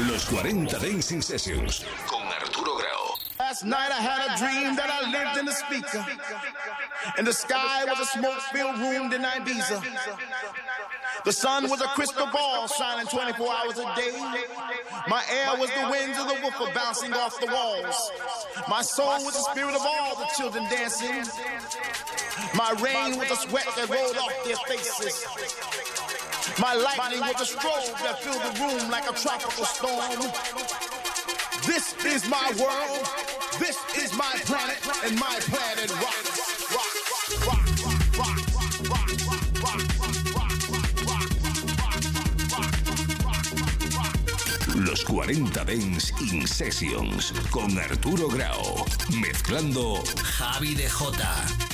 Los 40 Dancing Sessions con Arturo Grau. Last night I had a dream that I lived in a speaker. And the sky was a smoke-filled room in Ibiza. The sun was a crystal ball shining 24 hours a day. My air was the winds of the woofer bouncing off the walls. My soul was the spirit of all the children dancing. My rain was the sweat that rolled off their faces. My lightning was a that filled the room like a tropical storm. This is my world. This is my planet, and my planet Los 40 Dance In Sessions con Arturo Grau. Mezclando Javi de Jota.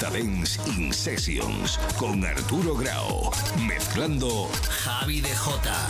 Los 40 Dens In Sessions con Arturo Grau. Mezclando Javi de Jota.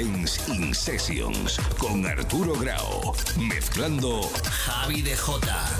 40 Dens In Sessions con Arturo Grau, mezclando Javi de Jota.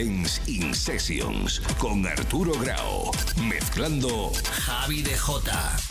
40 Dens In Sessions con Arturo Grau. Mezclando Javi de Jota.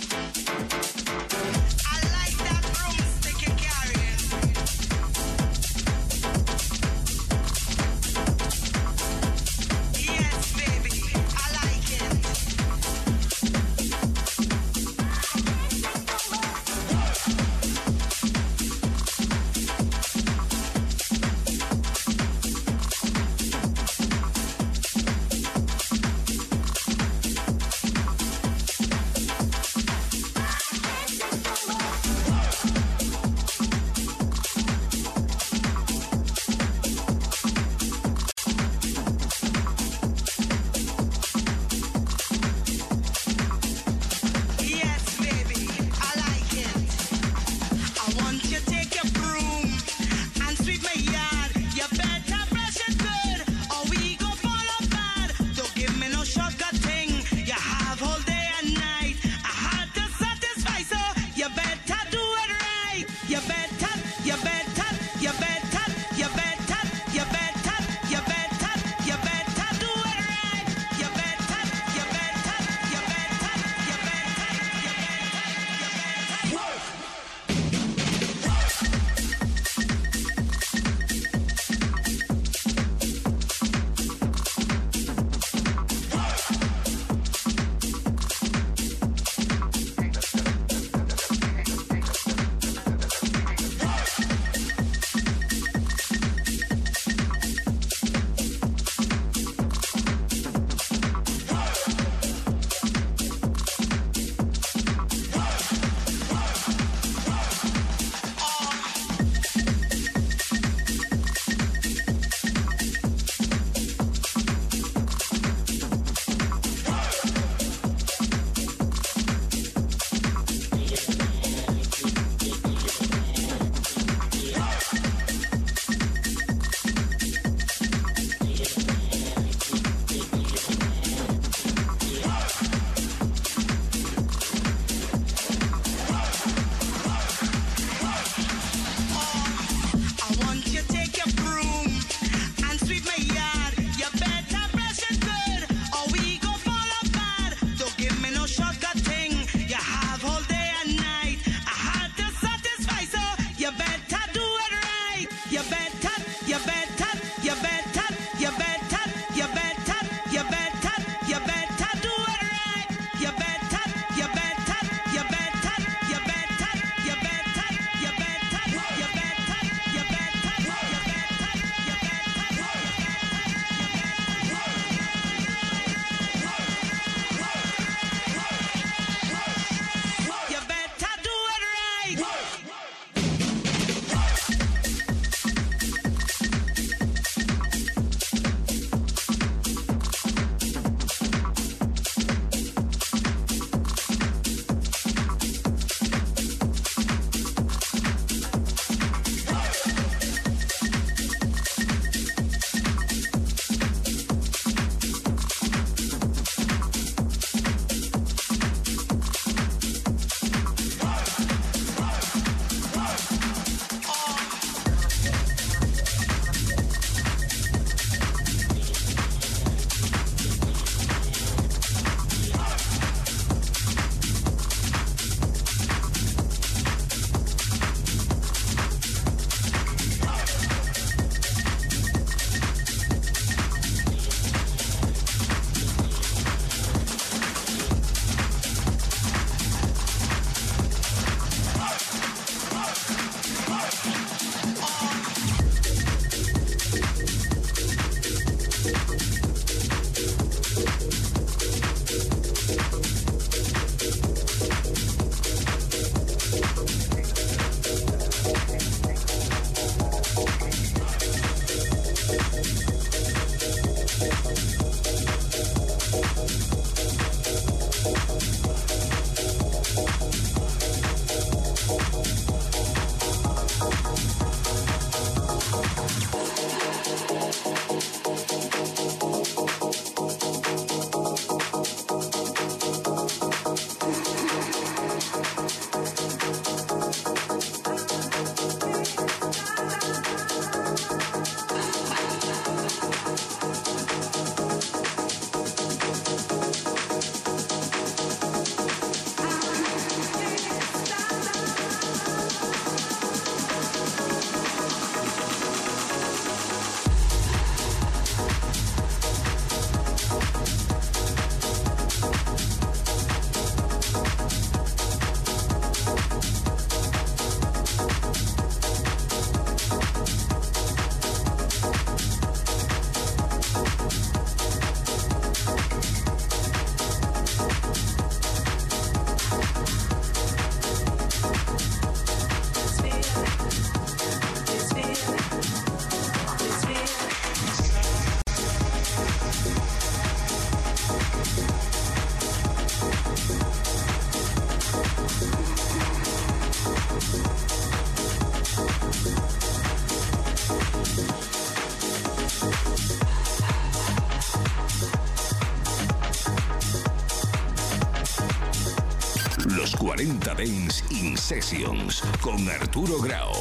40 Dens In Sessions con Arturo Grau.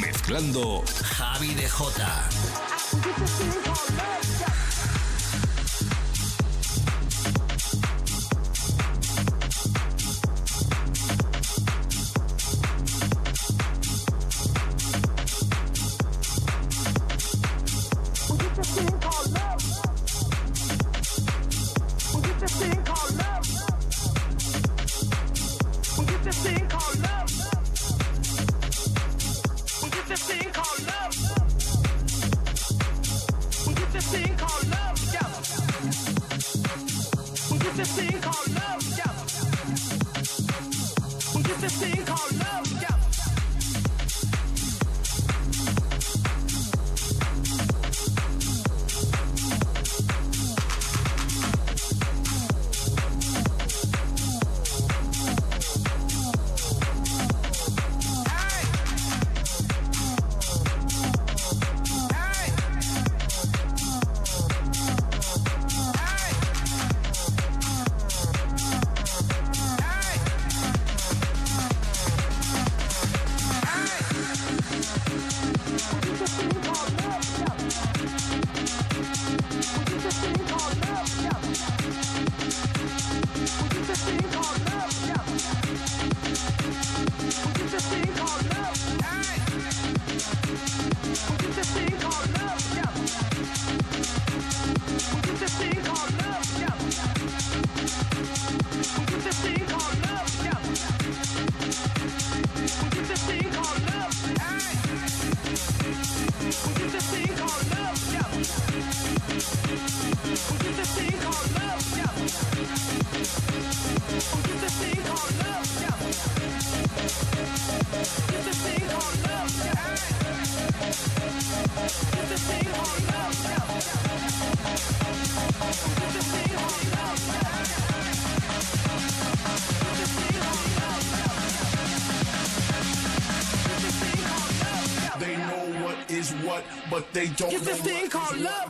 Mezclando Javi de Jota. Don't Get this thing called love.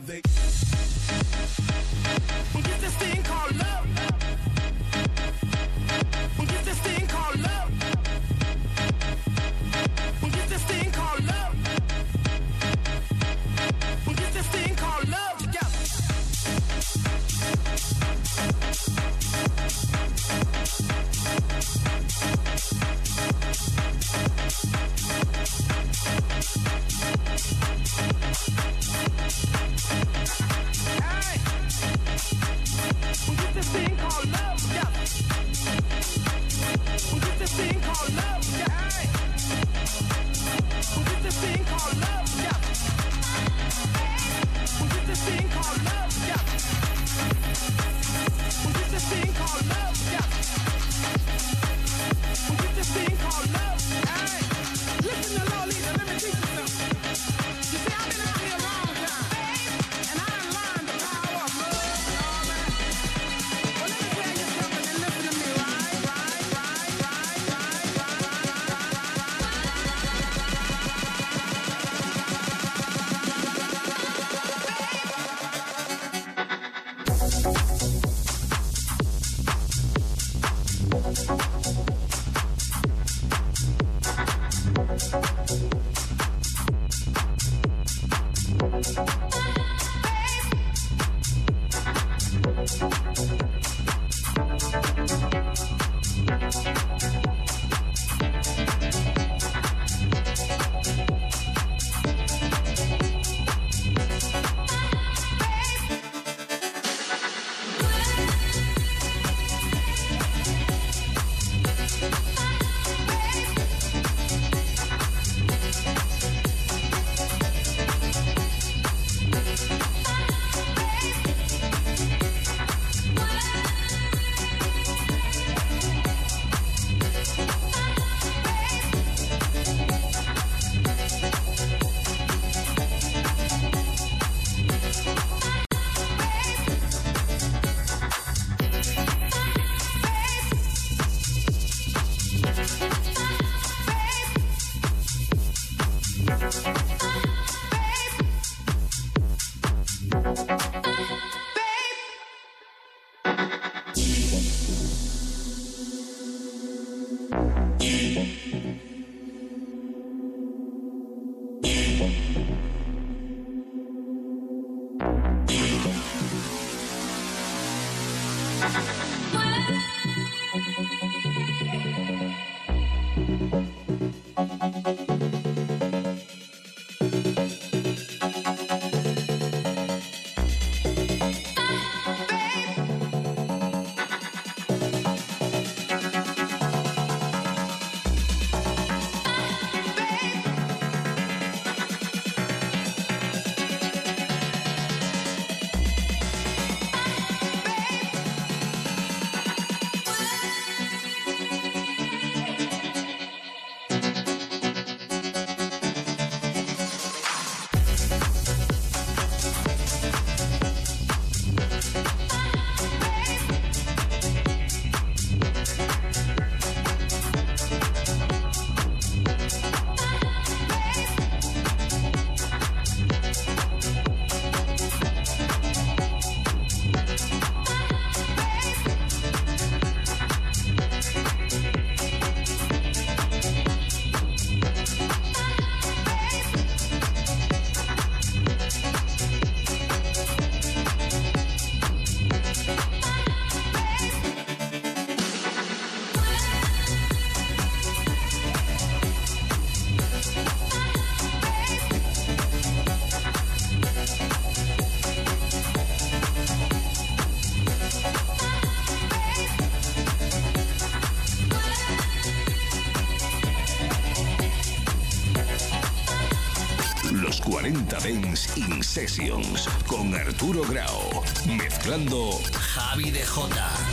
They In Sessions con Arturo Grau, mezclando Javi de Jota.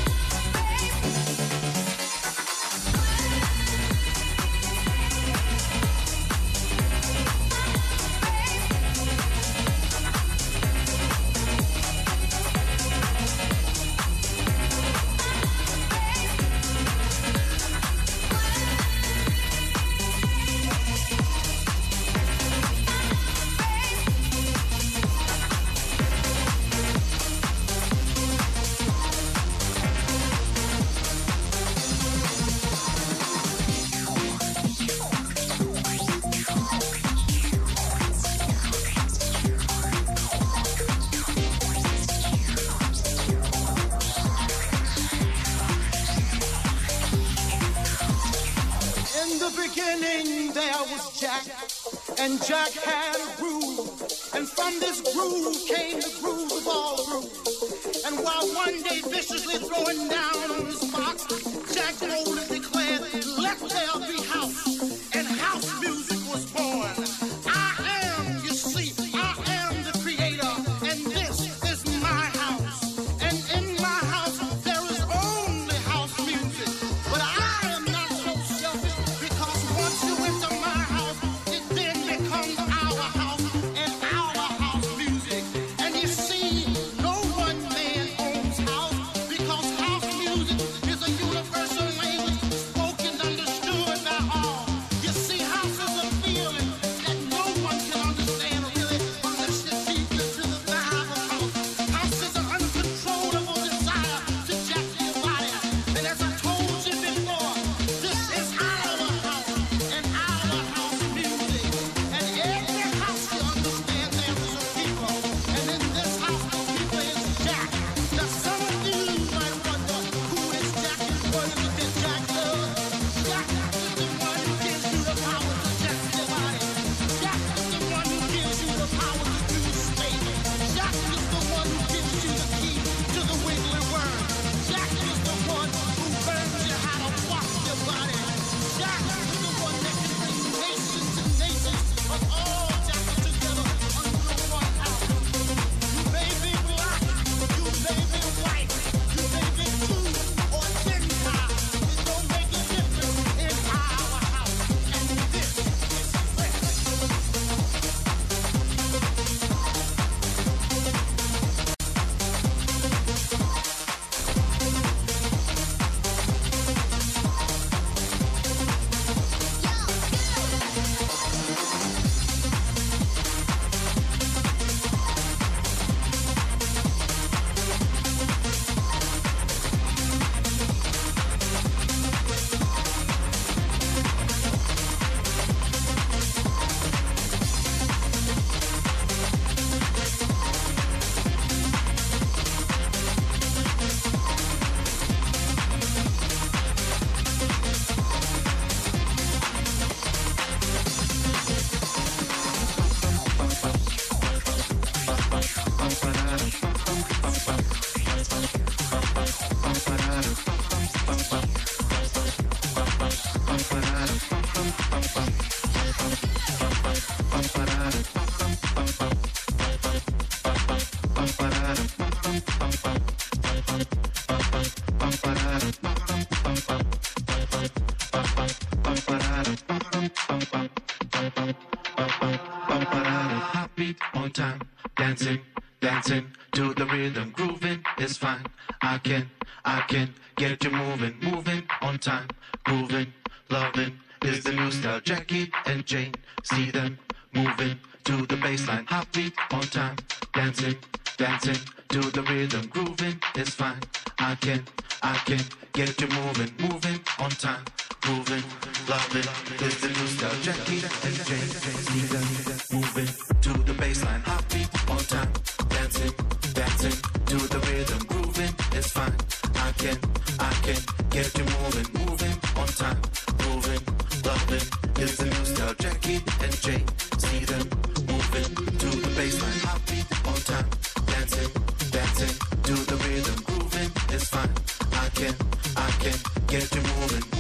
time. Dancing, dancing to the rhythm. Grooving is fine. I can, I can get you moving, moving on time. Grooving, loving is the new style. Jackie and Jane, see them moving to the baseline. Hot beat on time. Dancing, dancing to the rhythm. Grooving is fine. I can, I can get you moving, moving on time grooving, loving. It's the new style, Jackie and Jane, Jane, moving to the baseline, happy on time, dancing, dancing Do the rhythm, grooving. It's fine. I can, I can get you moving, moving on time, grooving, loving. It's the new style, Jackie and Jay see them moving to the baseline, happy on time, dancing, dancing Do the rhythm, grooving. It's fine. I can, I can get you moving.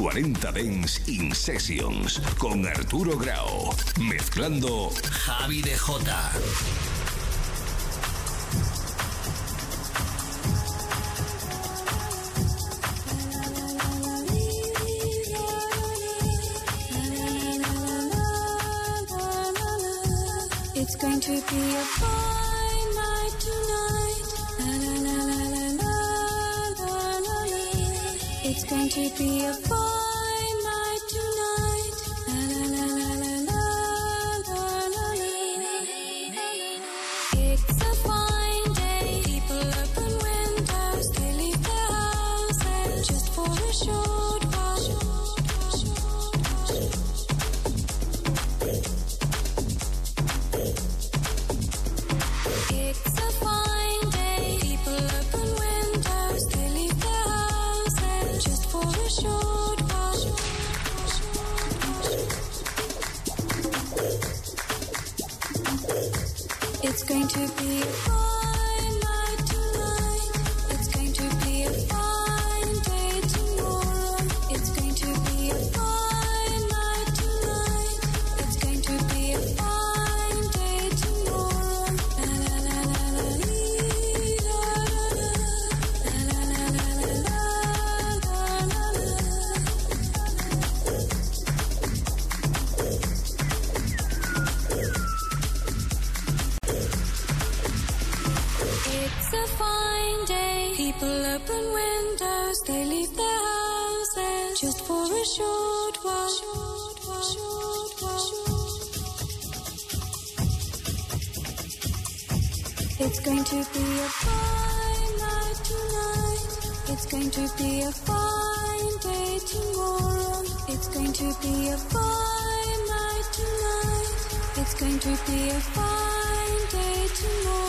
40 Dens In Sessions con Arturo Grau. Mezclando Javi de Jota. It's going to be a fine night tonight. La, la, la, it's going to be a It's a fine day. People open windows, they leave their houses just for a short while. Short while, short while. It's going to be a fine night tonight. It's going to be a fine day tomorrow. It's going to be a fine night tonight. It's going to be a fine day tomorrow.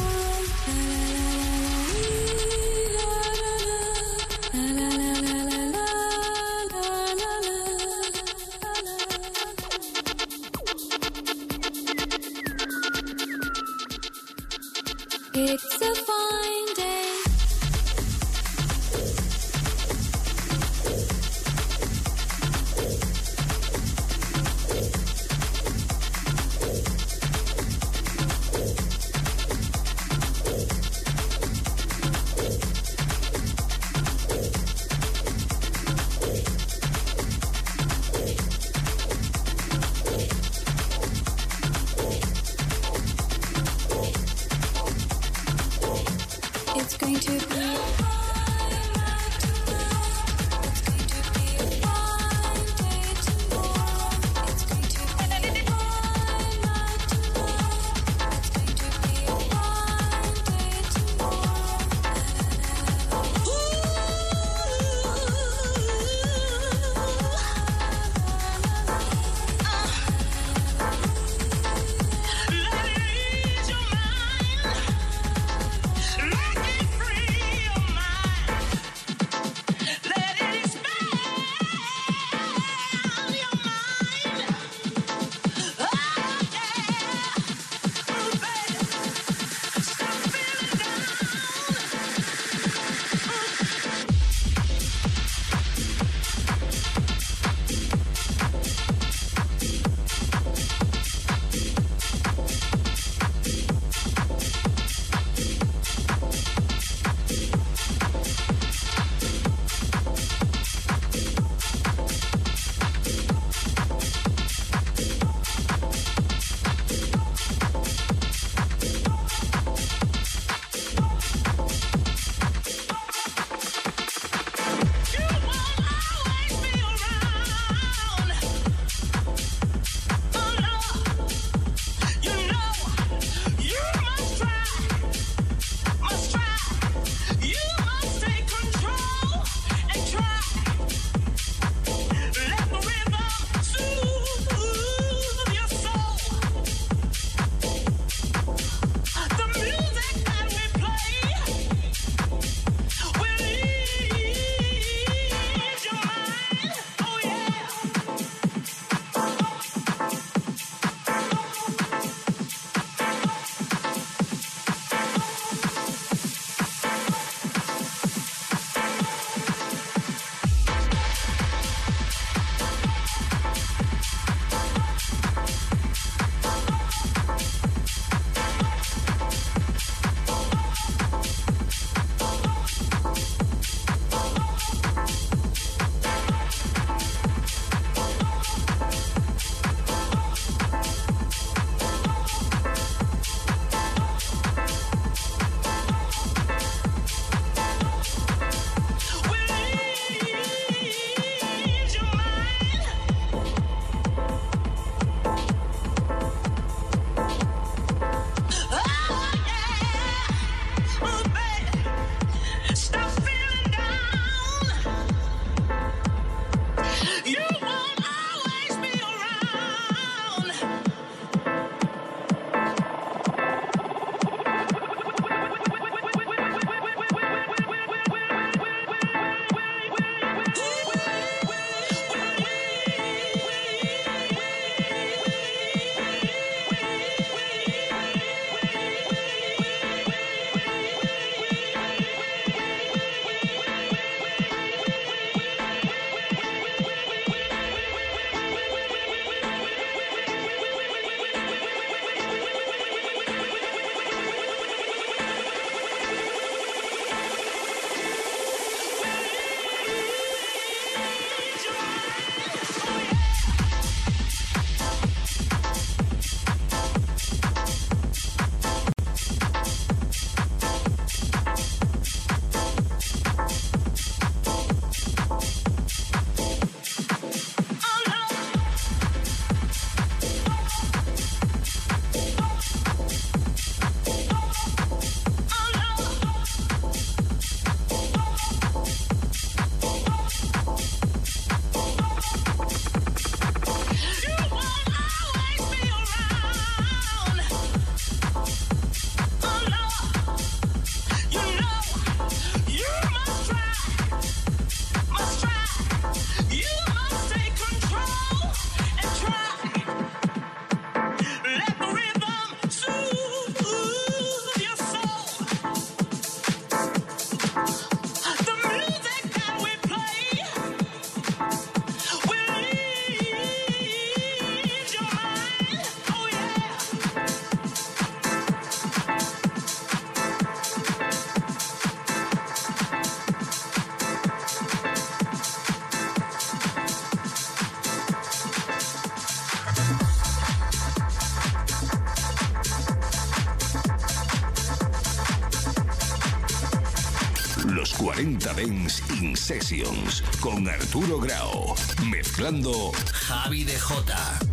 Sessions con Arturo Grau. Mezclando Javi de Jota.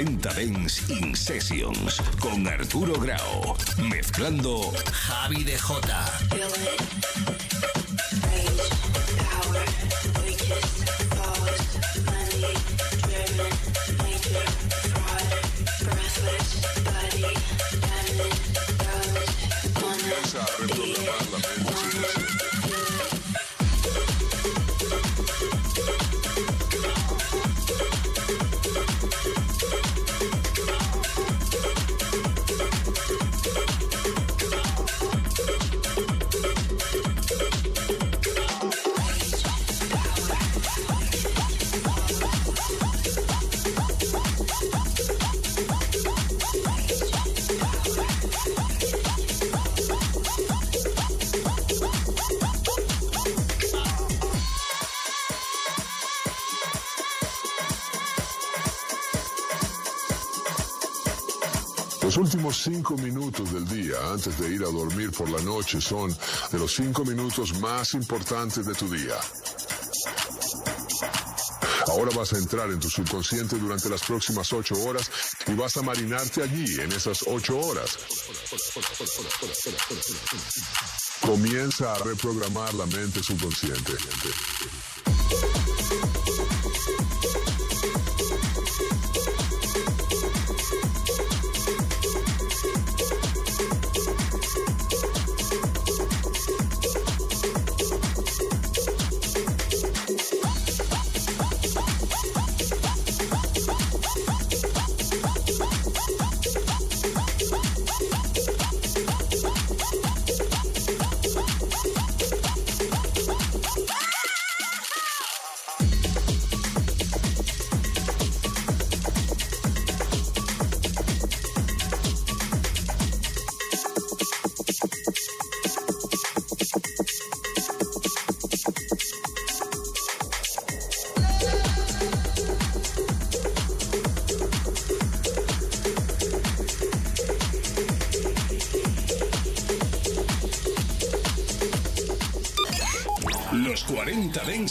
40 Dens In Sessions con Arturo Grau. Mezclando Javi de Jota. Últimos cinco minutos del día antes de ir a dormir por la noche son de los cinco minutos más importantes de tu día. Ahora vas a entrar en tu subconsciente durante las próximas ocho horas y vas a marinarte allí en esas ocho horas. Comienza a reprogramar la mente subconsciente.